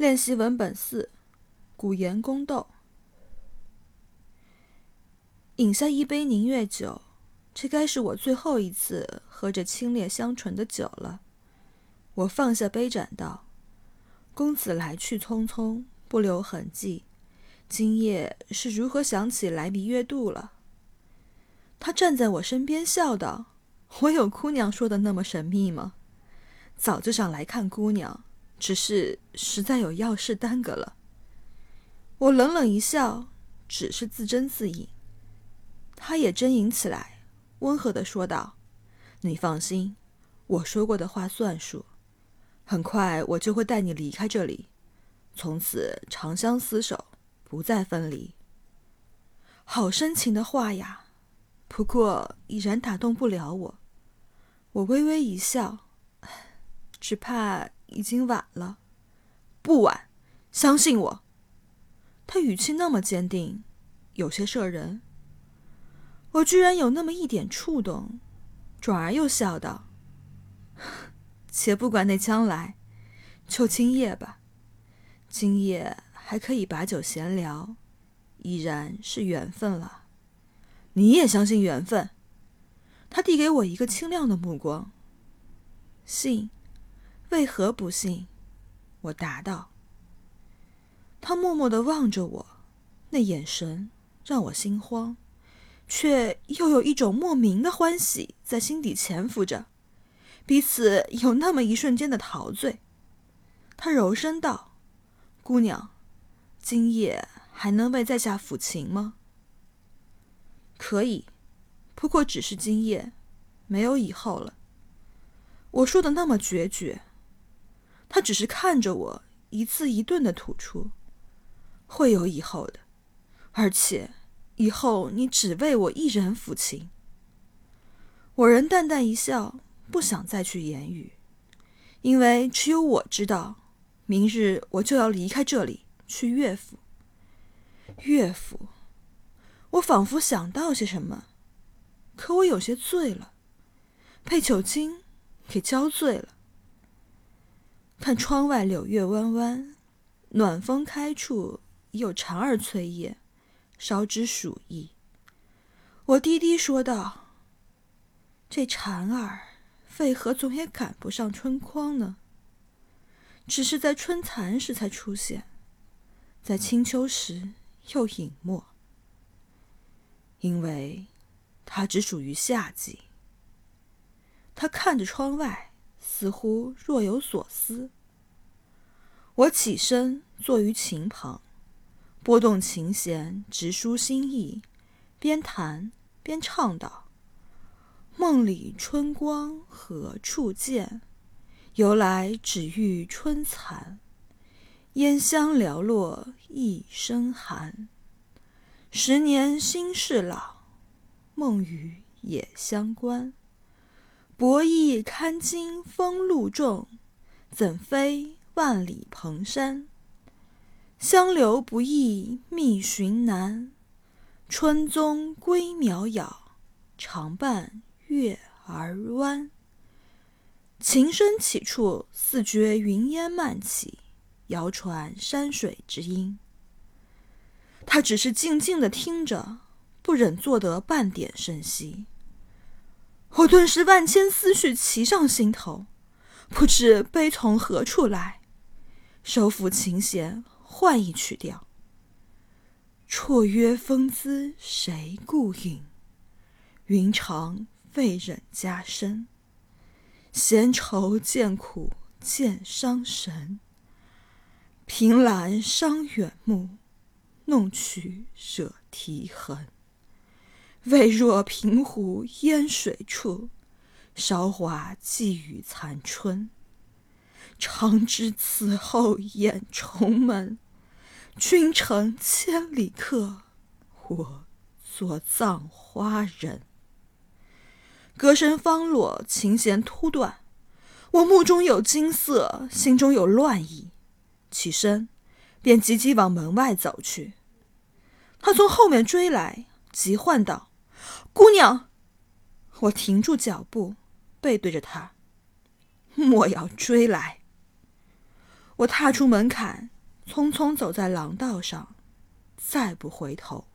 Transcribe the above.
练习文本四：古言宫斗。饮下一杯凝月酒，这该是我最后一次喝着清冽香醇的酒了。我放下杯盏道：“公子来去匆匆，不留痕迹，今夜是如何想起来弥月渡了？”他站在我身边笑道：“我有姑娘说的那么神秘吗？早就想来看姑娘。”只是实在有要事耽搁了。我冷冷一笑，只是自斟自饮。他也斟饮起来，温和的说道：“你放心，我说过的话算数。很快我就会带你离开这里，从此长相厮守，不再分离。”好深情的话呀，不过已然打动不了我。我微微一笑，只怕。已经晚了，不晚，相信我。他语气那么坚定，有些慑人。我居然有那么一点触动，转而又笑道：“ 且不管那将来，就今夜吧。今夜还可以把酒闲聊，已然是缘分了。你也相信缘分？”他递给我一个清亮的目光，信。为何不信？我答道。他默默的望着我，那眼神让我心慌，却又有一种莫名的欢喜在心底潜伏着，彼此有那么一瞬间的陶醉。他柔声道：“姑娘，今夜还能为在下抚琴吗？”“可以，不过只是今夜，没有以后了。”我说的那么决绝。他只是看着我，一字一顿的吐出：“会有以后的，而且以后你只为我一人抚琴。”我仍淡淡一笑，不想再去言语，因为只有我知道，明日我就要离开这里去乐府。乐府，我仿佛想到些什么，可我有些醉了，被酒精给浇醉了。看窗外柳叶弯弯，暖风开处已有蝉儿催叶，稍知暑意。我低低说道：“这蝉儿为何总也赶不上春光呢？只是在春蚕时才出现，在清秋时又隐没，因为它只属于夏季。”他看着窗外。似乎若有所思。我起身坐于琴旁，拨动琴弦，直抒心意，边弹边唱道：“梦里春光何处见？由来只遇春残。烟香寥落一声寒。十年心事老，梦与也相关。”薄翼堪惊风露重，怎飞万里蓬山？相留不易觅寻难，春踪归渺杳，常伴月儿弯。琴声起处，似觉云烟漫起，遥传山水之音。他只是静静的听着，不忍做得半点声息。我顿时万千思绪齐上心头，不知悲从何处来，收抚琴弦，换一曲调。绰约风姿谁顾影？云长未忍加深。闲愁渐苦见伤神。凭栏伤远目，弄曲惹啼痕。未若平湖烟水处，韶华寄予残春。常知此后眼重门，君乘千里客，我作葬花人。歌声方落，琴弦突断，我目中有金色，心中有乱意，起身便急急往门外走去。他从后面追来，急唤道。姑娘，我停住脚步，背对着他。莫要追来！我踏出门槛，匆匆走在廊道上，再不回头。